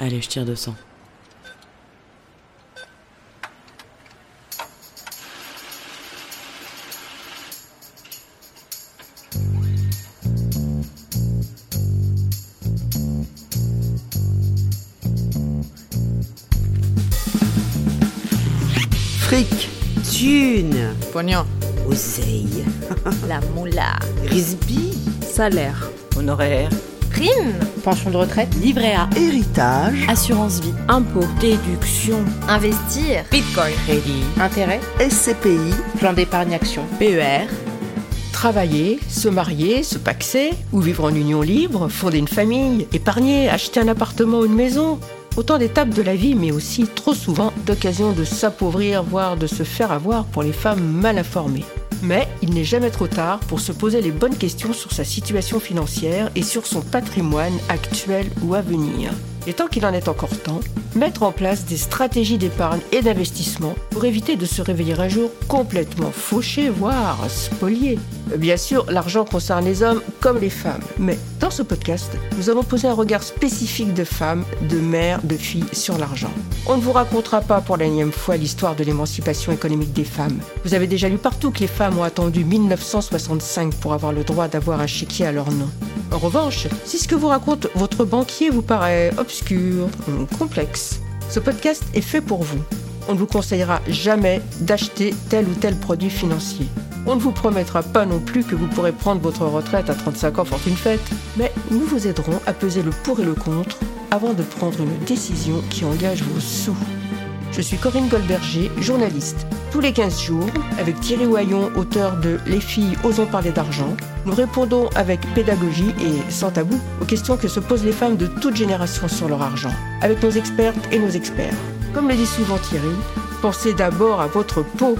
Allez, je tire 200. Fric, thune, Pognon. oseille, La moula. risby, Salaire. Honoraire. Prime. Pension de retraite. Livret A. héritage, Assurance vie. Impôt. Déduction. Investir. Bitcoin. Crédit. Intérêt. SCPI, Plan d'épargne action. PER. Travailler, se marier, se paxer, ou vivre en union libre, fonder une famille, épargner, acheter un appartement ou une maison. Autant d'étapes de la vie, mais aussi trop souvent d'occasions de s'appauvrir, voire de se faire avoir pour les femmes mal informées. Mais il n'est jamais trop tard pour se poser les bonnes questions sur sa situation financière et sur son patrimoine actuel ou à venir. Et tant qu'il en est encore temps, mettre en place des stratégies d'épargne et d'investissement pour éviter de se réveiller un jour complètement fauché, voire spolié. Bien sûr, l'argent concerne les hommes comme les femmes, mais dans ce podcast, nous avons posé un regard spécifique de femmes, de mères, de filles sur l'argent. On ne vous racontera pas pour la énième fois l'histoire de l'émancipation économique des femmes. Vous avez déjà lu partout que les femmes ont attendu 1965 pour avoir le droit d'avoir un chéquier à leur nom. En revanche, si ce que vous raconte votre banquier vous paraît obscur, complexe, ce podcast est fait pour vous. On ne vous conseillera jamais d'acheter tel ou tel produit financier. On ne vous promettra pas non plus que vous pourrez prendre votre retraite à 35 ans fortune faite, mais nous vous aiderons à peser le pour et le contre avant de prendre une décision qui engage vos sous. Je suis Corinne Goldberger, journaliste. Tous les 15 jours, avec Thierry Oyon, auteur de Les filles osons parler d'argent, nous répondons avec pédagogie et sans tabou aux questions que se posent les femmes de toute génération sur leur argent, avec nos expertes et nos experts. Comme le dit souvent Thierry, pensez d'abord à votre peau.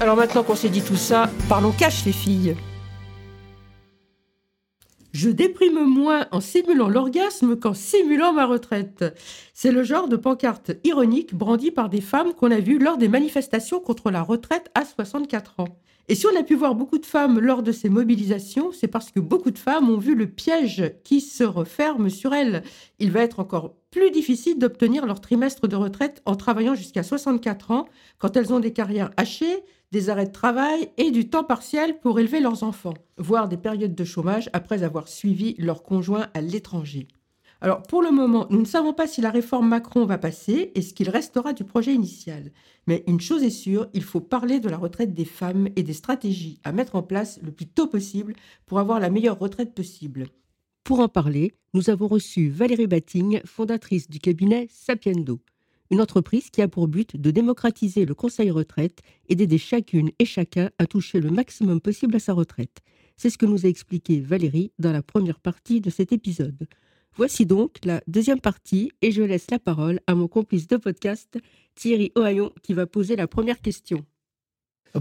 Alors maintenant qu'on s'est dit tout ça, parlons cash les filles. Je déprime moins en simulant l'orgasme qu'en simulant ma retraite. C'est le genre de pancarte ironique brandie par des femmes qu'on a vues lors des manifestations contre la retraite à 64 ans. Et si on a pu voir beaucoup de femmes lors de ces mobilisations, c'est parce que beaucoup de femmes ont vu le piège qui se referme sur elles. Il va être encore plus difficile d'obtenir leur trimestre de retraite en travaillant jusqu'à 64 ans, quand elles ont des carrières hachées, des arrêts de travail et du temps partiel pour élever leurs enfants, voire des périodes de chômage après avoir suivi leur conjoint à l'étranger. Alors pour le moment, nous ne savons pas si la réforme Macron va passer et ce qu'il restera du projet initial. Mais une chose est sûre, il faut parler de la retraite des femmes et des stratégies à mettre en place le plus tôt possible pour avoir la meilleure retraite possible. Pour en parler, nous avons reçu Valérie Batting, fondatrice du cabinet Sapiendo, une entreprise qui a pour but de démocratiser le conseil retraite et d'aider chacune et chacun à toucher le maximum possible à sa retraite. C'est ce que nous a expliqué Valérie dans la première partie de cet épisode. Voici donc la deuxième partie et je laisse la parole à mon complice de podcast, Thierry Ohaillon, qui va poser la première question.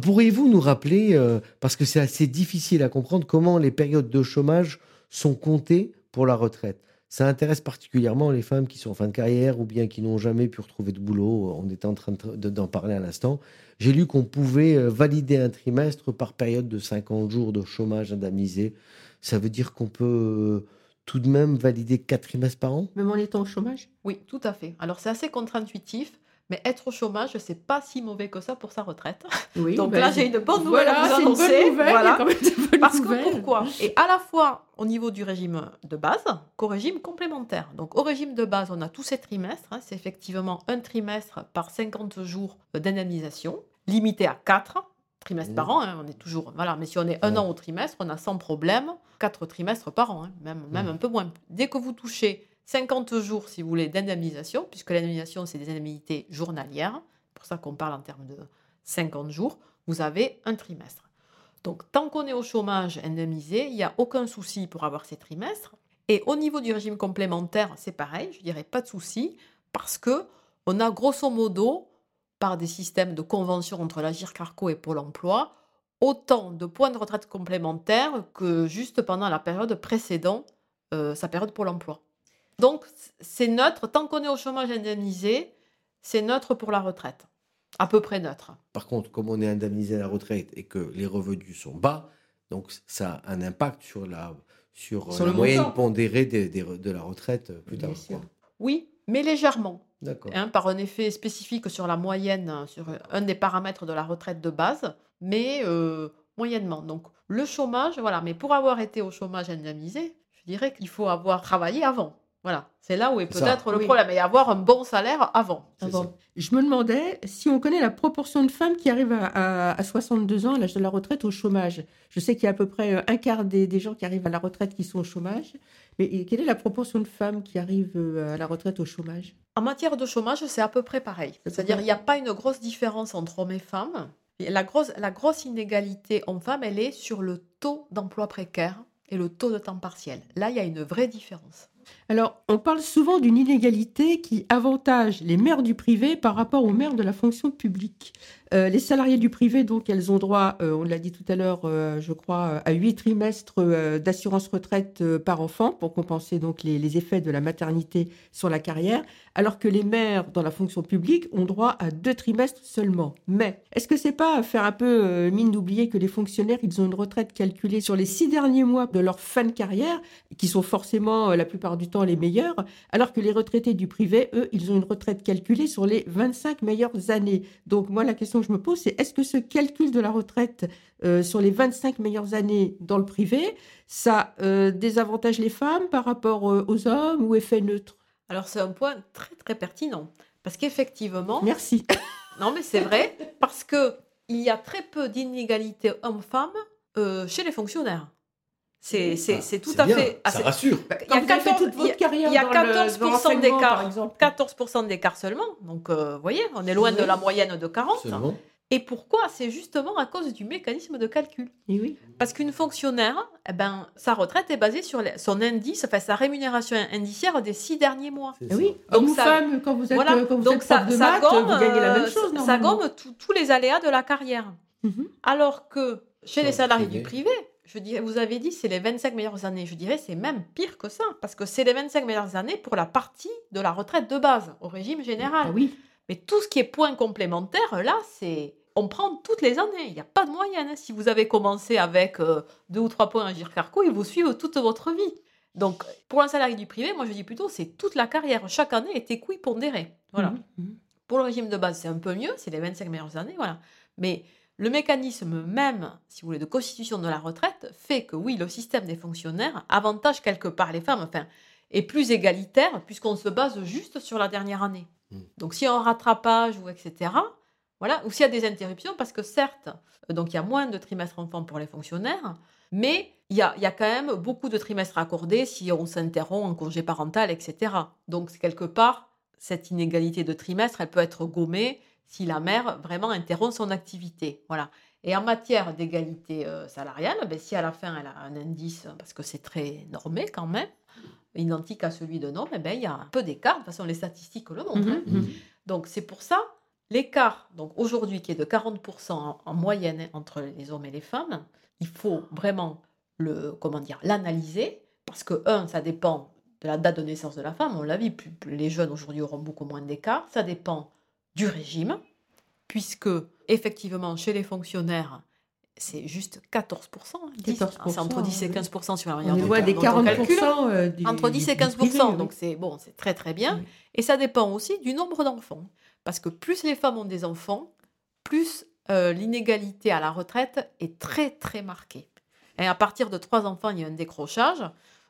Pourriez-vous nous rappeler, euh, parce que c'est assez difficile à comprendre, comment les périodes de chômage sont comptées pour la retraite? Ça intéresse particulièrement les femmes qui sont en fin de carrière ou bien qui n'ont jamais pu retrouver de boulot. On était en train de- de- d'en parler à l'instant. J'ai lu qu'on pouvait euh, valider un trimestre par période de 50 jours de chômage indemnisé. Ça veut dire qu'on peut euh, tout de même valider 4 trimestres par an? Même en étant au chômage? Oui, tout à fait. Alors c'est assez contre-intuitif, mais être au chômage, c'est pas si mauvais que ça pour sa retraite. Oui. Donc ben, là, j'ai une bonne nouvelle voilà, à vous annoncer. Voilà. Parce que pourquoi? Et à la fois au niveau du régime de base qu'au régime complémentaire. Donc au régime de base, on a tous ces trimestres. hein. c'est effectivement un trimestre par 50 jours d'indemnisation, limité à 4 trimestres Mmh. par an. hein. On est toujours voilà, mais si on est un an au trimestre, on a sans problème 4 trimestres par an, hein. même, même Mmh. un peu moins. Dès que vous touchez 50 jours, si vous voulez, d'indemnisation, puisque l'indemnisation, c'est des indemnités journalières, pour ça qu'on parle en termes de 50 jours, vous avez un trimestre. Donc, tant qu'on est au chômage indemnisé, il n'y a aucun souci pour avoir ces trimestres. Et au niveau du régime complémentaire, c'est pareil, je dirais pas de souci, parce que on a grosso modo, par des systèmes de convention entre l'Agir Carco et Pôle emploi, autant de points de retraite complémentaires que juste pendant la période précédant euh, sa période Pôle emploi. Donc, c'est neutre, tant qu'on est au chômage indemnisé, c'est neutre pour la retraite. À peu près neutre. Par contre, comme on est indemnisé à la retraite et que les revenus sont bas, donc ça a un impact sur la, sur, Sur la le moyenne montant. pondérée des- des re- de la retraite euh, plus tard. Oui, mais légèrement, D'accord. hein, par un effet spécifique sur la moyenne, hein, sur un des paramètres de la retraite de base, mais euh, moyennement. Donc le chômage, voilà, mais pour avoir été au chômage indemnisé, je dirais qu'il faut avoir travaillé avant. Voilà, c'est là où est peut-être le Oui. problème, et avoir un bon salaire avant. Je me demandais si on connaît la proportion de femmes qui arrivent à, à- à 62 ans, à l'âge de la retraite, au chômage. Je sais qu'il y a à peu près euh, un quart des, des gens qui arrivent à la retraite qui sont au chômage. Mais quelle est la proportion de femmes qui arrivent euh, à la retraite au chômage? En matière de chômage, c'est à peu près pareil. C'est C'est-à-dire pareil. il n'y a pas une grosse différence entre hommes et femmes. La grosse, la grosse inégalité homme-femme, elle est sur le taux d'emploi précaire et le taux de temps partiel. Là, il y a une vraie différence. Alors, on parle souvent d'une inégalité qui avantage les mères du privé par rapport aux mères de la fonction publique. Euh, les salariés du privé, donc, elles ont droit, euh, on l'a dit tout à l'heure, euh, je crois, à huit trimestres d'assurance retraite par enfant pour compenser donc les, les effets de la maternité sur la carrière, alors que les mères dans la fonction publique ont droit à deux trimestres seulement. Mais est-ce que c'est pas faire un peu mine d'oublier que les fonctionnaires, ils ont une retraite calculée sur les six derniers mois de leur fin de carrière qui sont forcément la plupart du temps les meilleurs, alors que les retraités du privé, eux, ils ont une retraite calculée sur les 25 meilleures années. Donc moi, la question que je me pose, c'est est-ce que ce calcul de la retraite euh, sur les 25 meilleures années dans le privé, ça euh, désavantage les femmes par rapport euh, aux hommes ou effet neutre? Alors c'est un point très très pertinent. Parce qu'effectivement, Merci. non mais c'est vrai, parce que il y a très peu d'inégalités hommes-femmes chez les fonctionnaires. C'est c'est- Ah, c'est tout c'est à bien, fait... ah, Ça c'est- rassure. il y a Quand vous avez fait 14 toute votre carrière il y a dans le- dans le 14% renseignement, d'écart. par exemple. 14% d'écart seulement. Donc, euh, vous voyez, on est loin de la moyenne de 40. Seulement. Et pourquoi? C'est justement à cause du mécanisme de calcul. Et oui. Parce qu'une fonctionnaire, eh ben, sa retraite est basée sur son indice, enfin, sa rémunération indiciaire des six derniers mois. Oui. Donc Homme ou ça- femme, quand vous êtes, Voilà, euh, quand vous donc êtes ça, prof de ça maths, gomme, vous gagnez la même euh, chose. ça gomme tous- les aléas de la carrière. Mhm. Alors que chez les le salariés privé. du privé, je dirais, vous avez dit c'est les 25 meilleures années. Je dirais c'est même pire que ça, parce que c'est les 25 meilleures années pour la partie de la retraite de base, au régime général. Ah oui. Mais tout ce qui est point complémentaire, là, c'est on prend toutes les années. Il n'y a pas de moyenne. hein. Si vous avez commencé avec euh, deux ou trois points à Gircarco, ils vous suivent toute votre vie. Donc, pour un salarié du privé, moi je dis plutôt c'est toute la carrière. Chaque année est équi pondérée. Voilà. Mhm, mhm. Pour le régime de base, c'est un peu mieux, c'est les 25 meilleures années, voilà. Mais le mécanisme même, si vous voulez, de constitution de la retraite fait que oui, le système des fonctionnaires avantage quelque part les femmes, enfin, est plus égalitaire puisqu'on se base juste sur la dernière année. Mm. Donc s'il y a un rattrapage ou etc., voilà, ou s'il y a des interruptions, parce que certes, donc il y a moins de trimestres enfants pour les fonctionnaires, mais il y a, il y a quand même beaucoup de trimestres accordés si on s'interrompt en congé parental, etc. Donc quelque part, cette inégalité de trimestre, elle peut être gommée si la mère vraiment interrompt son activité. Voilà. Et en matière d'égalité euh, salariale, ben, si à la fin elle a un indice, parce que c'est très normé quand même, identique à celui d'un homme, eh ben, il y a un peu d'écart. De toute façon, les statistiques le montrent. hein. Mhm, mhm. Donc c'est pour ça, l'écart, donc aujourd'hui qui est de 40% en, en moyenne entre les hommes et les femmes, il faut vraiment le, comment dire, l'analyser, parce que, un, ça dépend de la date de naissance de la femme, on l'a vu, plus- plus les jeunes aujourd'hui auront beaucoup moins d'écart, ça dépend du régime, puisque effectivement chez les fonctionnaires, c'est juste 14%. hein, 10, 14%, c'est entre 10 et oui. 15% sur la On manière dont- loin des dont on calcule. 40% euh, du- Entre 10 et du 15 privé, oui. donc c'est bon, c'est très très bien. Oui. Et ça dépend aussi du nombre d'enfants. Parce que plus les femmes ont des enfants, plus euh, l'inégalité à la retraite est très très marquée. Et à partir de trois enfants, il y a un décrochage.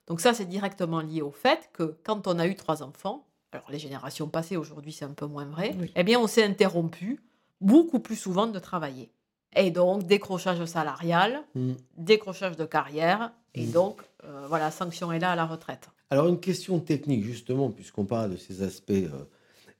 Donc ça, c'est directement lié au fait que quand on a eu trois enfants, alors les générations passées, aujourd'hui c'est un peu moins vrai, Oui. eh bien on s'est interrompu beaucoup plus souvent de travailler. Et donc décrochage salarial, Mm. décrochage de carrière, et Mm. donc euh, voilà, sanction est là à la retraite. Alors, une question technique, justement, puisqu'on parle de ces aspects euh,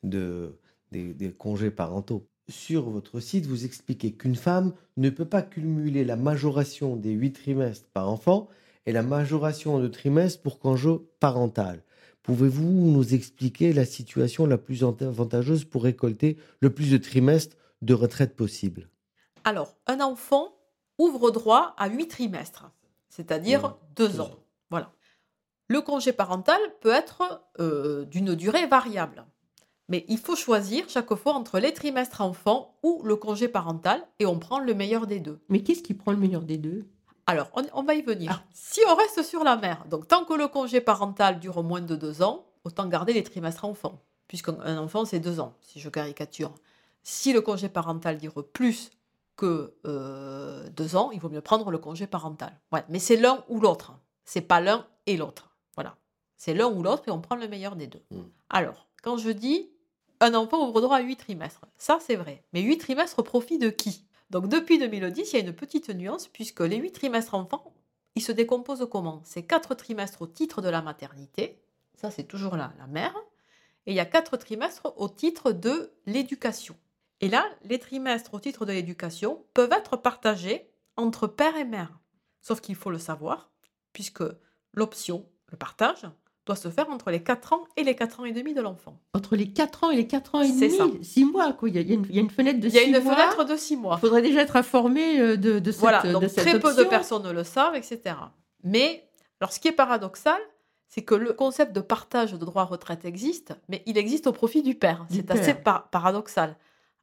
de, des, des congés parentaux. Sur votre site, vous expliquez qu'une femme ne peut pas cumuler la majoration des huit trimestres par enfant et la majoration de trimestres pour congé parental. Pouvez-vous nous expliquer la situation la plus avantageuse pour récolter le plus de trimestres de retraite possible? Alors, un enfant ouvre droit à 8 trimestres, c'est-à-dire Mmh, 2 deux ans. ans. Voilà. Le congé parental peut être euh, d'une durée variable. Mais il faut choisir chaque fois entre les trimestres enfants ou le congé parental et on prend le meilleur des deux. Mais qu'est-ce qui prend le meilleur des deux? Alors, on, on va y venir. Ah. Si on reste sur la mère, donc tant que le congé parental dure moins de deux ans, autant garder les trimestres enfants. puisqu'un enfant, c'est deux ans, si je caricature. Si le congé parental dure plus que euh, deux ans, il vaut mieux prendre le congé parental. Ouais, mais c'est l'un ou l'autre. C'est pas l'un et l'autre. Voilà. C'est l'un ou l'autre et on prend le meilleur des deux. Mm. Alors, quand je dis un enfant ouvre droit à huit trimestres, ça c'est vrai. Mais huit trimestres au profit de qui? Donc depuis 2010, il y a une petite nuance puisque les huit trimestres enfants, ils se décomposent comment? C'est quatre trimestres au titre de la maternité, ça c'est toujours la, la mère, et il y a quatre trimestres au titre de l'éducation. Et là, les trimestres au titre de l'éducation peuvent être partagés entre père et mère. Sauf qu'il faut le savoir, puisque l'option, le partage, doit se faire entre les 4 ans et les 4 ans et demi de l'enfant. Entre les 4 ans et les 4 ans et demi, ça. 6 mois, quoi. Il y, a, il y a une, il y a une fenêtre de Il y a 6 une mois. fenêtre de 6 mois. Il faudrait déjà être informé euh, de, de cette, Voilà, de donc cette très peu de personnes le savent, etc. Mais, alors ce qui est paradoxal, c'est que le concept de partage de droit à retraite existe, mais il existe au profit du père. C'est assez par- paradoxal.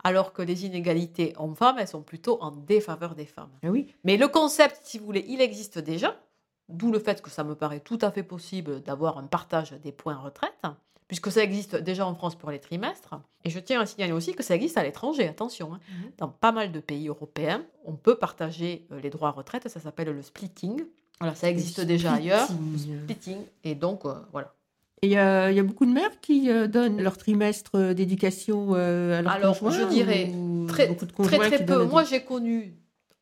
Alors que les inégalités hommes-femmes, elles sont plutôt en défaveur des femmes. Ah oui. Mais le concept, si vous voulez, il existe déjà, d'où le fait que ça me paraît tout à fait possible d'avoir un partage des points retraite, puisque ça existe déjà en France pour les trimestres. Et je tiens à signaler aussi que ça existe à l'étranger, attention. hein. Mhm. Dans pas mal de pays européens, on peut partager euh, les droits à retraite, ça s'appelle le splitting. Voilà, ça existe Le déjà ailleurs. splitting. Splitting. Et donc, euh, voilà. Et il y, a il y a beaucoup de mères qui euh, donnent leur trimestre euh, d'éducation euh, à leur Alors, conjoint je dirais ou Très, peu. Moi, j'ai connu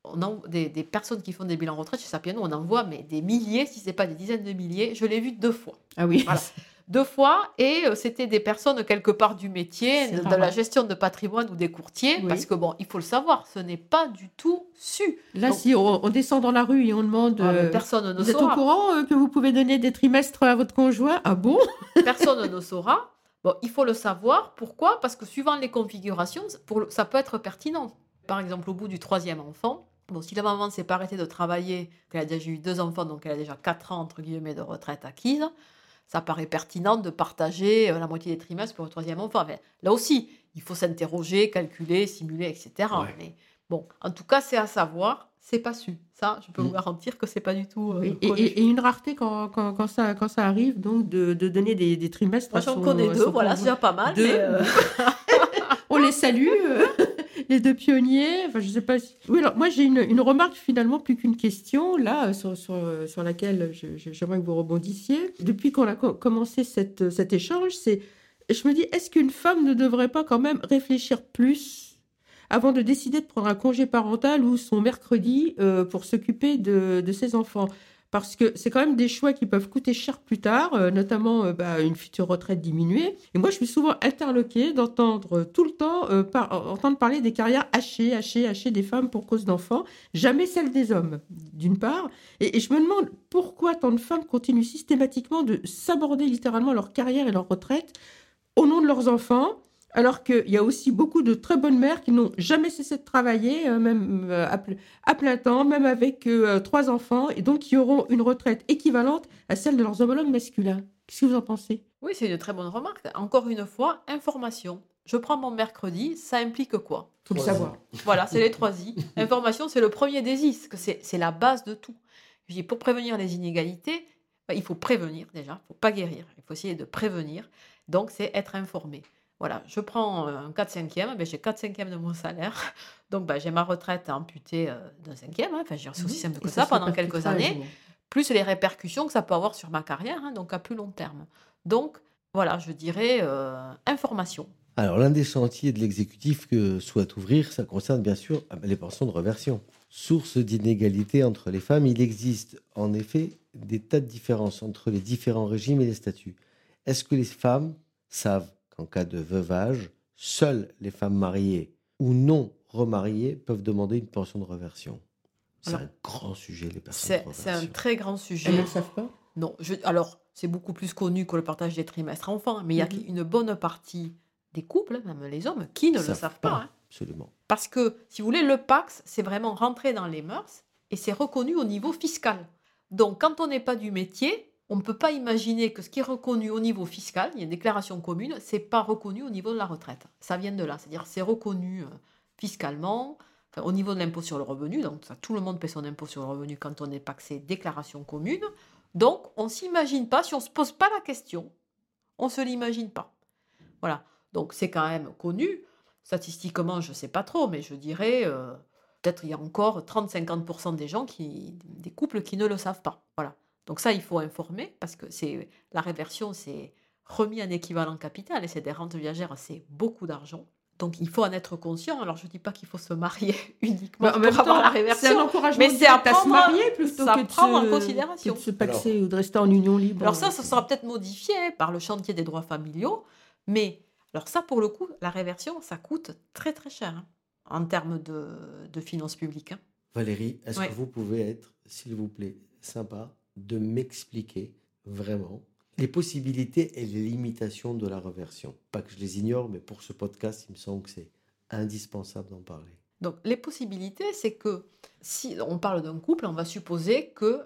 on en- des, des personnes qui font des bilans retraite chez Sapieno, on en voit mais des milliers, si ce n'est pas des dizaines de milliers. Je l'ai vu deux fois. Ah oui. Voilà. deux fois et euh, c'était des personnes quelque part du métier, de, la gestion de patrimoine ou des courtiers, Oui. parce que bon, il faut le savoir, ce n'est pas du tout su. Là, Donc- si on, on descend dans la rue et on demande Ah, euh, personne ne Vous êtes au courant euh, que vous pouvez donner des trimestres à votre conjoint? Ah bon? Personne ne saura. Bon, il faut le savoir. Pourquoi? Parce que suivant les configurations, pour ça peut être pertinent. Par exemple, au bout du troisième enfant, bon, si la maman ne s'est pas arrêtée de travailler, qu'elle a déjà eu deux enfants, donc elle a déjà quatre ans entre guillemets de retraite acquise, ça paraît pertinent de partager euh, la moitié des trimestres pour le troisième enfant. Enfin, là aussi, il faut s'interroger, calculer, simuler, etc. Ouais. Mais bon, en tout cas, c'est à savoir. C'est pas su. Ça, je peux Mm. vous garantir que c'est pas du tout. euh, et, une rareté quand, quand, quand ça, quand ça arrive, donc de, de donner des, des trimestres. Moi, j'en connais deux, voilà, c'est déjà pas mal. Deux. mais, euh, On les salue, euh, les deux pionniers. Enfin, je sais pas. si- Oui, alors moi j'ai une, une remarque finalement plus qu'une question là euh, sur, sur, sur laquelle j'aimerais que vous rebondissiez. Depuis qu'on a co- commencé cette, cet échange, c'est je me dis est-ce qu'une femme ne devrait pas quand même réfléchir plus avant de décider de prendre un congé parental ou son mercredi euh, pour s'occuper de, de ses enfants? Parce que c'est quand même des choix qui peuvent coûter cher plus tard, euh, notamment euh, bah, une future retraite diminuée. Et moi, je suis souvent interloquée d'entendre tout le temps euh, parler des carrières hachées, hachées, hachées des femmes pour cause d'enfants, jamais celles des hommes, d'une part. Et je me demande pourquoi tant de femmes continuent systématiquement de s'aborder littéralement leur carrière et leur retraite au nom de leurs enfants. Alors qu'il y a aussi beaucoup de très bonnes mères qui n'ont jamais cessé de travailler, euh, même euh, à, ple- à plein temps, même avec euh, trois enfants, et donc qui auront une retraite équivalente à celle de leurs homologues masculins. Qu'est-ce que vous en pensez? Oui, c'est une très bonne remarque. Encore une fois, information. Je prends mon mercredi, ça implique quoi? Faut le savoir. Voilà, c'est les trois I. Information, c'est le premier des I, que c'est la base de tout. Je dis, pour prévenir les inégalités, bah, il faut prévenir déjà, il ne faut pas guérir, il faut essayer de prévenir. Donc, c'est être informé. Voilà, je prends euh, un 4 5 e j'ai 4 5 de mon salaire. Donc, bah, j'ai ma retraite amputée euh, d'un cinquième. hein. Enfin, dire, c'est aussi simple que ça pendant quelques années plus les répercussions que ça peut avoir sur ma carrière, hein, donc à plus long terme. Donc, voilà, je dirais euh, information. Alors, l'un des chantiers de l'exécutif que souhaite ouvrir, ça concerne bien sûr ah ben, les pensions de reversion. Source d'inégalité entre les femmes, il existe en effet des tas de différences entre les différents régimes et les statuts. Est-ce que les femmes savent qu'en cas de veuvage, seules les femmes mariées ou non remariées peuvent demander une pension de reversion C'est un grand sujet, les pensions C'est de c'est un très grand Elles sujet. ne le savent pas? Non, je- alors, c'est beaucoup plus connu que le partage des trimestres enfants, mais il y a Mhm. une bonne partie des couples, même les hommes, qui ne Ils le savent pas. hein. Absolument. Parce que, si vous voulez, le Pax, c'est vraiment rentrer dans les mœurs et c'est reconnu au niveau fiscal. Donc, quand on n'est pas du métier, on ne peut pas imaginer que ce qui est reconnu au niveau fiscal, il y a une déclaration commune, c'est pas reconnu au niveau de la retraite. Ça vient de là, c'est-à-dire c'est reconnu euh, fiscalement, au niveau de l'impôt sur le revenu, donc ça, tout le monde paie son impôt sur le revenu quand on est paxé, déclaration commune. Donc, on s'imagine pas, si on se pose pas la question, on se l'imagine pas. Voilà. Donc c'est quand même connu. Statistiquement, je ne sais pas trop, mais je dirais euh, peut-être il y a encore 30-50% des gens qui, des couples qui ne le savent pas. Voilà. Donc ça, il faut informer parce que c'est la réversion, c'est remis en équivalent capital et c'est des rentes viagères, c'est beaucoup d'argent. Donc il faut en être conscient. Alors je ne dis pas qu'il faut se marier uniquement Bah, en pour avoir temps, la réversion. C'est un encouragement mais c'est à à se prendre- marier plutôt que de prendre en se- considération. que de se paxer ou de rester en union libre. Alors ça, ça sera peut-être modifié par le chantier des droits familiaux, mais alors ça, pour le coup, la réversion, ça coûte très très cher hein, en termes de, de finances publiques. hein. Valérie, est-ce Ouais. que vous pouvez être, s'il vous plaît, sympa de m'expliquer vraiment les possibilités et les limitations de la reversion Pas que je les ignore, mais pour ce podcast, il me semble que c'est indispensable d'en parler. Donc les possibilités, c'est que si on parle d'un couple, on va supposer que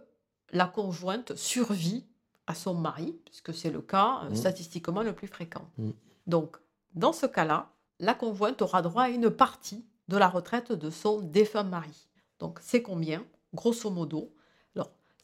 la conjointe survit à son mari, puisque c'est le cas euh, Mhm. statistiquement le plus fréquent. Mhm. Donc dans ce cas-là, la conjointe aura droit à une partie de la retraite de son défunt mari. Donc c'est combien? Grosso modo.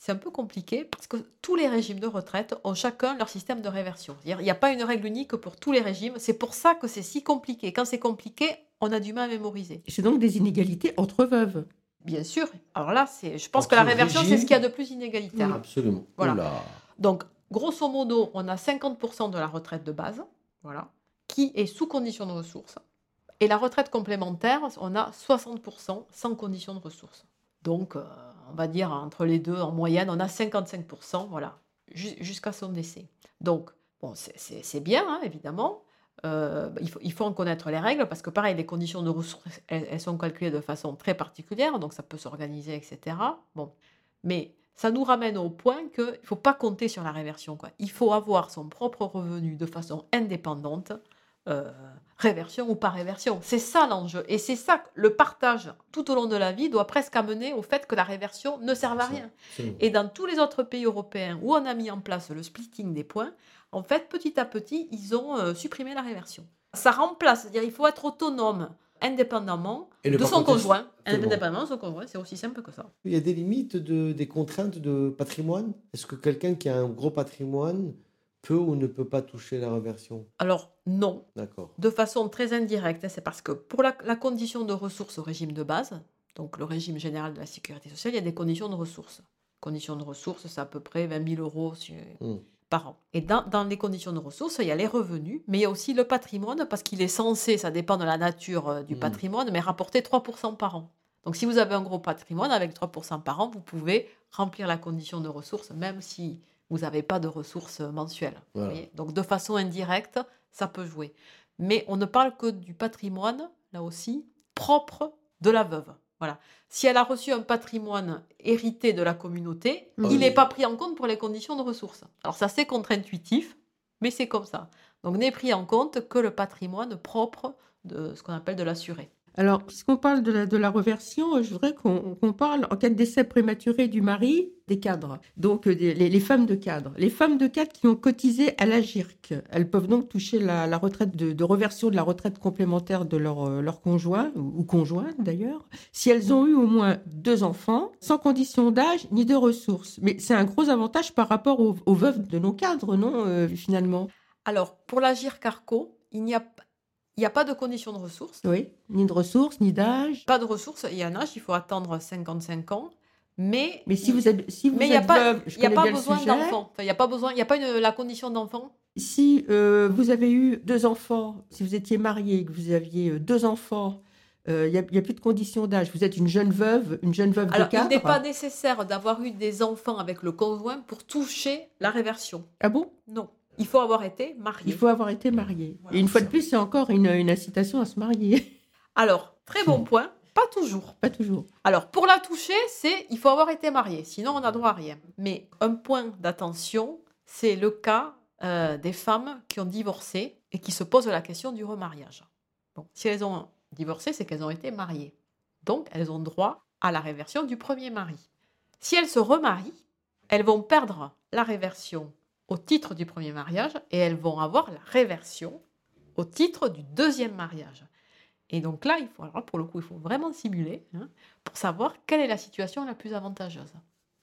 C'est un peu compliqué parce que tous les régimes de retraite ont chacun leur système de réversion. Il n'y a pas une règle unique pour tous les régimes. C'est pour ça que c'est si compliqué. Quand c'est compliqué, on a du mal à mémoriser. C'est donc des inégalités entre veuves. Bien sûr. Alors là, c'est, je pense Entre que la réversion, c'est ce qu'il y a de plus inégalitaire. Absolument. Voilà. Oula. Donc, grosso modo, on a 50% de la retraite de base, voilà, qui est sous condition de ressources. Et la retraite complémentaire, on a 60% sans condition de ressources. Donc, euh, on va dire entre les deux, en moyenne, on a 55%, voilà, ju- jusqu'à son décès. Donc, bon, c'est- bien, hein, évidemment. Euh, il, faut, il faut en connaître les règles parce que, pareil, les conditions de ressources, elles, elles sont calculées de façon très particulière, donc ça peut s'organiser, etc. Bon, mais ça nous ramène au point qu'il ne faut pas compter sur la réversion. Quoi. Il faut avoir son propre revenu de façon indépendante, euh, réversion ou pas réversion. C'est ça l'enjeu. Et c'est ça, que le partage tout au long de la vie doit presque amener au fait que la réversion ne serve à rien. Absolument. Et dans tous les autres pays européens où on a mis en place le splitting des points, en fait, petit à petit, ils ont euh, supprimé la réversion. Ça remplace, c'est-à-dire il faut être autonome indépendamment de son conjoint. Indépendamment de son conjoint, c'est aussi simple que ça. Il y a des limites, de, des contraintes de patrimoine? Est-ce que quelqu'un qui a un gros patrimoine peut ou ne peut pas toucher la reversion Alors non, D'accord. de façon très indirecte. hein, C'est parce que pour la, la condition de ressources au régime de base, donc le régime général de la sécurité sociale, il y a des conditions de ressources. Conditions de ressources, c'est à peu près 20 000 euros sur- Mm. par an. Et dans, dans les conditions de ressources, il y a les revenus, mais il y a aussi le patrimoine, parce qu'il est censé, ça dépend de la nature euh, du Mm. patrimoine, mais rapporter 3% par an. Donc si vous avez un gros patrimoine, avec 3% par an, vous pouvez remplir la condition de ressources, même si vous n'avez pas de ressources mensuelles. vous Voilà. voyez? Donc de façon indirecte, ça peut jouer. Mais on ne parle que du patrimoine, là aussi, propre de la veuve. Voilà. Si elle a reçu un patrimoine hérité de la communauté, Mhm. il n'est pas pris en compte pour les conditions de ressources. Alors ça c'est contre-intuitif, mais c'est comme ça. Donc n'est pris en compte que le patrimoine propre de ce qu'on appelle de l'assuré. Alors, puisqu'on parle de la, la reversion, euh, je voudrais qu'on parle, en cas de décès prématuré du mari, des cadres. Donc, euh, les, femmes de cadre. Les femmes de cadre qui ont cotisé à la GIRC, elles peuvent donc toucher la, la retraite de, reversion de la retraite complémentaire de leur, euh, conjoint, ou, conjointe d'ailleurs, si elles ont eu au moins deux enfants, sans condition d'âge ni de ressources. Mais c'est un gros avantage par rapport aux, veuves de nos cadres, non, finalement? Alors pour l'agir carco, il n'y a, il n'y a pas de conditions de ressources. Oui, ni de ressources, ni d'âge. Pas de ressources, il y a un âge, il faut attendre 55 ans. Mais Mais si vous êtes, si vous Mais il n'y a êtes pas, veuve, je il y a pas besoin d'enfant. Enfin, il n'y a pas besoin, il a pas une, la condition d'enfant. Si euh, vous avez eu deux enfants, si vous étiez marié, que vous aviez euh, deux enfants, euh, il n'y a plus de condition d'âge. Vous êtes une jeune veuve, une jeune veuve Alors, de cadre. il n'est pas nécessaire d'avoir eu des enfants avec le conjoint pour toucher la réversion. Ah bon? Non. Il faut avoir été marié. Il faut avoir été marié. Voilà, Et une fois de plus, c'est encore une, une incitation à se marier. Alors, très bon point, pas toujours. pas toujours. Alors, pour la toucher, c'est il faut avoir été marié, sinon on n'a droit à rien. Mais un point d'attention, c'est le cas euh, des femmes qui ont divorcé et qui se posent la question du remariage. Bon, si elles ont divorcé, c'est qu'elles ont été mariées. Donc, elles ont droit à la réversion du premier mari. Si elles se remarient, elles vont perdre la réversion au titre du premier mariage et elles vont avoir la réversion au titre du deuxième mariage. Et donc là, il faut, alors pour le coup, il faut vraiment simuler hein, pour savoir quelle est la situation la plus avantageuse.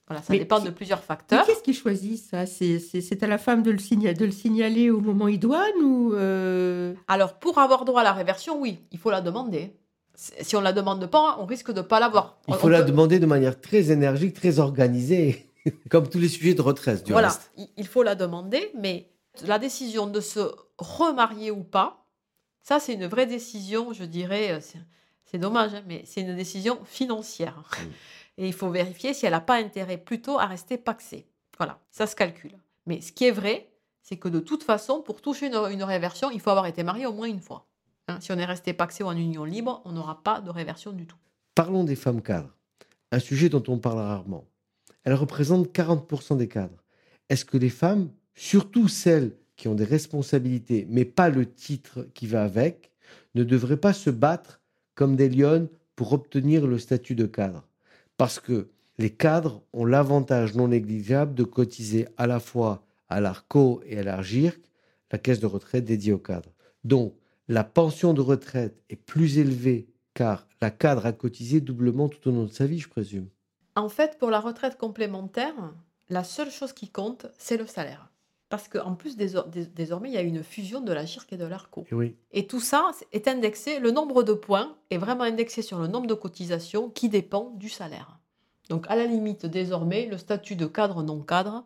Voilà, ça Mais dépend qui- de plusieurs facteurs. qu'est-ce qui choisit ça? C'est à la femme de le, signa- de le signaler au moment idoine ou euh, Alors, pour avoir droit à la réversion, oui, il faut la demander. Si on la demande pas, on risque de ne pas l'avoir. Il faut on la peut- demander de manière très énergique, très organisée, comme tous les sujets de retraite du Voilà, reste. il- il faut la demander, mais la décision de se remarier ou pas, ça c'est une vraie décision, je dirais, euh, c'est- dommage, hein, mais c'est une décision financière. Et il faut vérifier si elle n'a pas intérêt plutôt à rester paxée. Voilà, ça se calcule. Mais ce qui est vrai, c'est que de toute façon, pour toucher une, une réversion, il faut avoir été marié au moins une fois. Hein, si on est resté paxé ou en union libre, on n'aura pas de réversion du tout. Parlons des femmes cadres, un sujet dont on parle rarement. Elles représentent 40% des cadres. Est-ce que les femmes, surtout celles qui ont des responsabilités, mais pas le titre qui va avec, ne devraient pas se battre comme des lionnes pour obtenir le statut de cadre? Parce que les cadres ont l'avantage non négligeable de cotiser à la fois à l'ARCO et à l'ARGIRC, la caisse de retraite dédiée aux cadres. Donc, la pension de retraite est plus élevée car la cadre a cotisé doublement tout au long de sa vie, je présume. En fait, pour la retraite complémentaire, la seule chose qui compte, c'est le salaire. Parce qu'en plus, désor- dés- désormais, il y a une fusion de la GIRC et de l'ARCO. Et oui. Et tout ça est indexé, le nombre de points est vraiment indexé sur le nombre de cotisations qui dépend du salaire. Donc, à la limite, désormais, le statut de cadre non cadre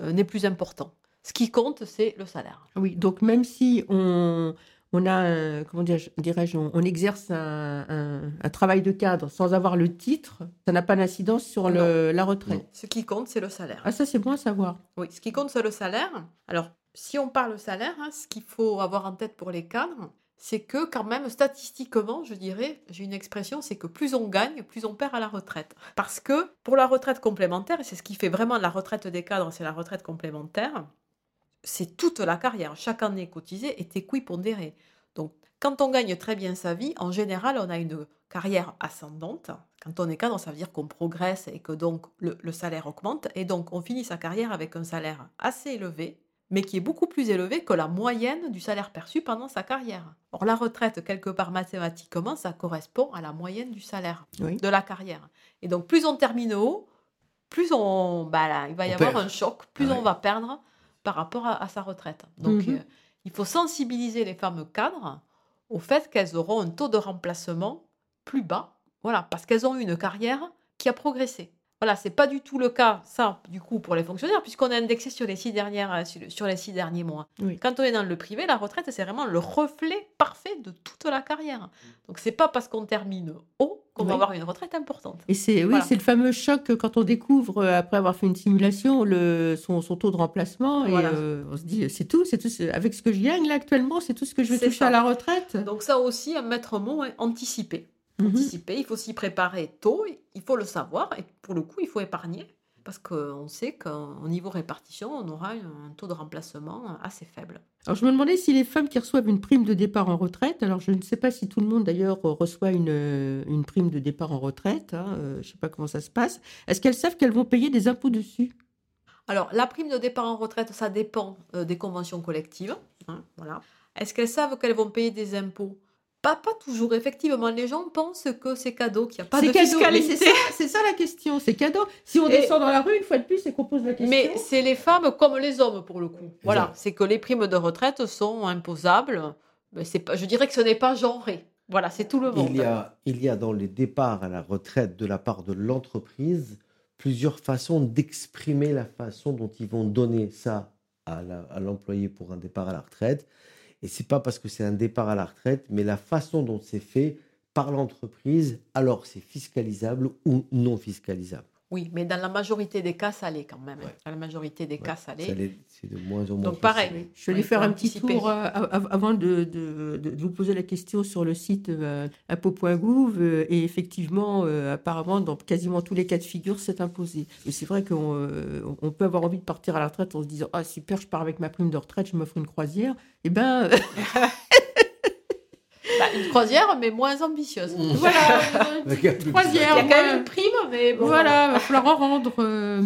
euh, n'est plus important. Ce qui compte, c'est le salaire. Oui, donc même si on, on a, un- comment dirais-je, on, on exerce un, un- un travail de cadre sans avoir le titre, ça n'a pas d'incidence sur le- la retraite. Ce qui compte, c'est le salaire. Ah, ça, c'est bon à savoir. Oui, ce qui compte, c'est le salaire. Alors, si on parle salaire, hein, ce qu'il faut avoir en tête pour les cadres, c'est que quand même, statistiquement, je dirais, j'ai une expression, c'est que plus on gagne, plus on perd à la retraite. Parce que pour la retraite complémentaire, et c'est ce qui fait vraiment la retraite des cadres, c'est la retraite complémentaire, c'est toute la carrière. Chaque année cotisée est équipondérée. Donc, quand on gagne très bien sa vie, en général, on a une carrière ascendante. Quand on est cadre, ça veut dire qu'on progresse et que donc le, le salaire augmente. Et donc, on finit sa carrière avec un salaire assez élevé, mais qui est beaucoup plus élevé que la moyenne du salaire perçu pendant sa carrière. Or, la retraite, quelque part mathématiquement, ça correspond à la moyenne du salaire Oui. de la carrière. Et donc, plus on termine haut, plus on, bah là, il va y On avoir perd. un choc, plus Ah on va perdre par rapport à, à sa retraite. Donc, Mhm. euh, il faut sensibiliser les femmes cadres au fait qu'elles auront un taux de remplacement plus bas, voilà, parce qu'elles ont eu une carrière qui a progressé. Voilà, c'est pas du tout le cas, ça, du coup, pour les fonctionnaires, puisqu'on est indexé sur les six dernières, euh, sur les six derniers mois. Oui. Quand on est dans le privé, la retraite, c'est vraiment le reflet parfait de toute la carrière. Donc, c'est pas parce qu'on termine haut qu'on Oui. va avoir une retraite importante. Et c'est oui, Voilà. c'est le fameux choc quand on découvre, euh, après avoir fait une simulation, le, son, son taux de remplacement. Et Voilà. euh, on se dit, c'est tout, c'est tout. Avec ce que je gagne là actuellement, c'est tout ce que je vais toucher ça. à la retraite. Donc, ça aussi, un maître mot, hein, anticiper. Mhm. anticiper, il faut s'y préparer tôt, il faut le savoir, et pour le coup, il faut épargner, parce qu'on sait qu'au niveau répartition, on aura un taux de remplacement assez faible. Alors, je me demandais si les femmes qui reçoivent une prime de départ en retraite, alors je ne sais pas si tout le monde d'ailleurs reçoit une, euh, une prime de départ en retraite, hein, euh, je ne sais pas comment ça se passe, est-ce qu'elles savent qu'elles vont payer des impôts dessus? Alors, la prime de départ en retraite, ça dépend euh, des conventions collectives. hein, voilà. Est-ce qu'elles savent qu'elles vont payer des impôts? Pas, pas toujours. Effectivement, les gens pensent que c'est cadeau, qu'il n'y a pas de cadeau, fiscalité. c'est ça, c'est ça la question, c'est cadeau. Si on Et- descend dans la rue une fois de plus et qu'on pose la question. Mais c'est les femmes comme les hommes pour le coup. Voilà, c'est que les primes de retraite sont imposables. Mais c'est pas, je dirais que ce n'est pas genré. Voilà, c'est tout le monde. Il y, a, il y a dans les départs à la retraite de la part de l'entreprise plusieurs façons d'exprimer la façon dont ils vont donner ça à l'employé pour un départ à la retraite. Et c'est pas parce que c'est un départ à la retraite, mais la façon dont c'est fait par l'entreprise, alors c'est fiscalisable ou non fiscalisable. Oui, mais dans la majorité des cas, ça l'est quand même. Ouais. Dans la majorité des cas, ça l'est. C'est de moins en moins. Donc pareil. possible. Je vais Oui, faire un petit tour euh, av- avant de, de- vous poser la question sur le site euh, impôt.gouv. euh, et effectivement, euh, apparemment, dans quasiment tous les cas de figure, c'est imposé. Et c'est vrai qu'on euh, on peut avoir envie de partir à la retraite en se disant Ah, super, je pars avec ma prime de retraite, je m'offre une croisière. Eh ben, Bah, une croisière, mais moins ambitieuse. Mmh. voilà, croisière. Il y a quand ouais. même une prime, mais bon. Voilà, va falloir en rendre. euh,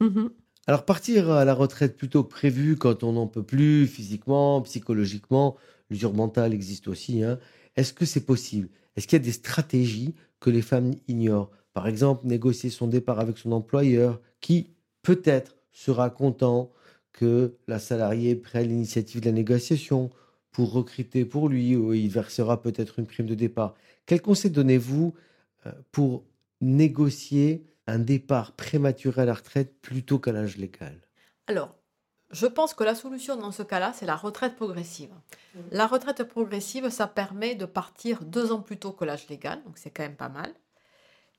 mhm. Alors partir à la retraite plutôt que prévu quand on n'en peut plus physiquement, psychologiquement, l'usure mentale existe aussi. hein. Est-ce que c'est possible? Est-ce qu'il y a des stratégies que les femmes ignorent? Par exemple, négocier son départ avec son employeur, qui peut-être sera content que la salariée prenne l'initiative de la négociation pour recruter pour lui, ou il versera peut-être une prime de départ. Quel conseil donnez-vous euh, pour négocier un départ prématuré à la retraite plutôt qu'à l'âge légal? Alors, je pense que la solution dans ce cas-là, c'est la retraite progressive. La retraite progressive, ça permet de partir deux ans plus tôt que l'âge légal, donc c'est quand même pas mal.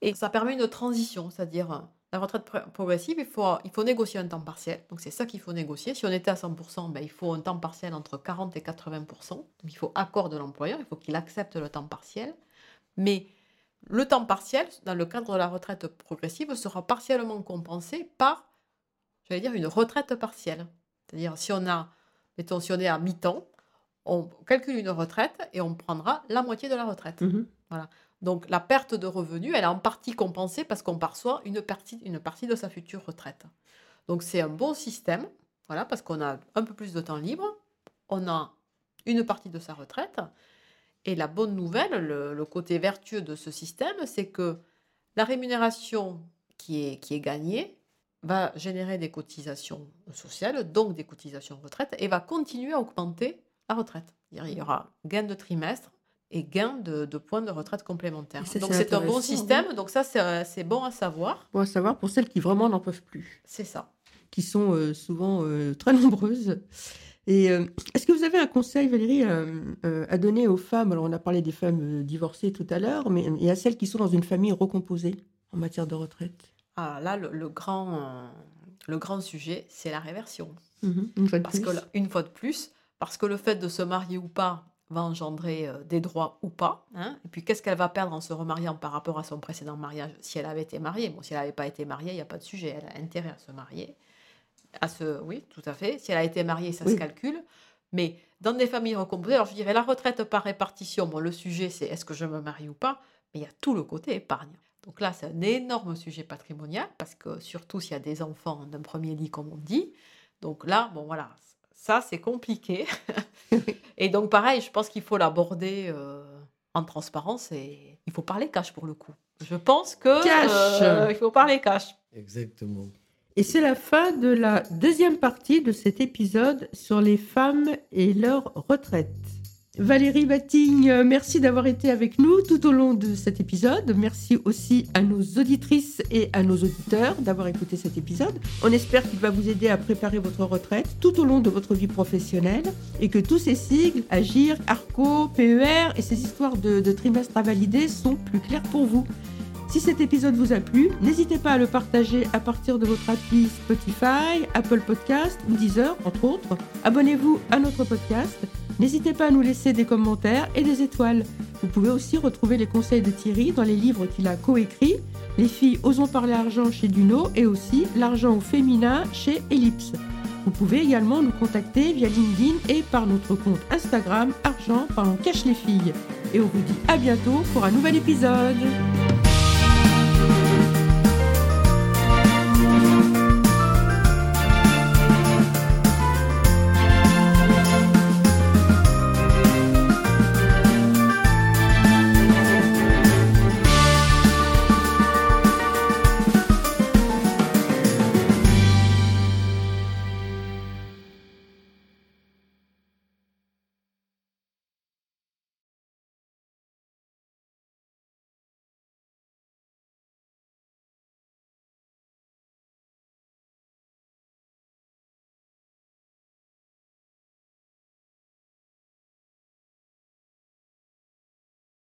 Et ça permet une transition, c'est-à-dire euh, la retraite pr- progressive, il faut, il faut négocier un temps partiel. Donc c'est ça qu'il faut négocier. Si on était à 100%, ben, il faut un temps partiel entre 40 et 80%. Donc il faut accord de l'employeur, il faut qu'il accepte le temps partiel. Mais le temps partiel, dans le cadre de la retraite progressive, sera partiellement compensé par, j'allais dire, une retraite partielle. C'est-à-dire, si on a, mettons, si on est à mi-temps, on calcule une retraite et on prendra la moitié de la retraite. Mhm. Donc, la perte de revenus, elle est en partie compensée parce qu'on perçoit une partie, une partie de sa future retraite. Donc, c'est un bon système, voilà, parce qu'on a un peu plus de temps libre, on a une partie de sa retraite. Et la bonne nouvelle, le, côté vertueux de ce système, c'est que la rémunération qui est, qui est gagnée va générer des cotisations sociales, donc des cotisations retraite, et va continuer à augmenter la retraite. Il y aura gain de trimestre et gain de, de points de retraite complémentaires. Ça, Donc c'est un bon système, donc ça c'est euh, c'est bon à savoir. Bon à savoir pour celles qui vraiment n'en peuvent plus, C'est ça. qui sont euh, souvent euh, très nombreuses. Et euh, est-ce que vous avez un conseil, Valérie, à donner aux femmes? Alors, on a parlé des femmes divorcées tout à l'heure, mais et à celles qui sont dans une famille recomposée en matière de retraite? Ah, là, le, le grand, le grand sujet, c'est la réversion. Mhm, Une fois de Parce plus. que, une fois de plus, parce que le fait de se marier ou pas va engendrer euh, des droits ou pas. hein. Et puis, qu'est-ce qu'elle va perdre en se remariant par rapport à son précédent mariage? Si elle avait été mariée Bon, si elle n'avait pas été mariée, il n'y a pas de sujet. Elle a intérêt à se marier. À se... Oui, tout à fait. Si elle a été mariée, ça Oui. se calcule. Mais dans des familles recomposées, alors je dirais la retraite par répartition, bon, le sujet c'est est-ce que je me marie ou pas, mais il y a tout le côté épargne. Donc là, c'est un énorme sujet patrimonial, parce que surtout s'il y a des enfants d'un premier lit, comme on dit. Donc là, bon voilà, ça c'est compliqué. Et donc pareil, je pense qu'il faut l'aborder euh, en transparence et il faut parler cash pour le coup. Je pense que Cash. euh, il faut parler cash. Exactement. Et c'est la fin de la deuxième partie de cet épisode sur les femmes et leur retraite. Valérie Battigne, euh, merci d'avoir été avec nous tout au long de cet épisode. Merci aussi à nos auditrices et à nos auditeurs d'avoir écouté cet épisode. On espère qu'il va vous aider à préparer votre retraite tout au long de votre vie professionnelle et que tous ces sigles, Agir, ARCO, PER et ces histoires de, de trimestres à valider sont plus clairs pour vous. Si cet épisode vous a plu, n'hésitez pas à le partager à partir de votre appli Spotify, Apple Podcast ou Deezer, entre autres. Abonnez-vous à notre podcast. N'hésitez pas à nous laisser des commentaires et des étoiles. Vous pouvez aussi retrouver les conseils de Thierry dans les livres qu'il a coécrits Les filles osons parler argent chez Duno et aussi L'argent au féminin chez Ellipse. Vous pouvez également nous contacter via LinkedIn et par notre compte Instagram Argent cache les filles. Et on vous dit à bientôt pour un nouvel épisode.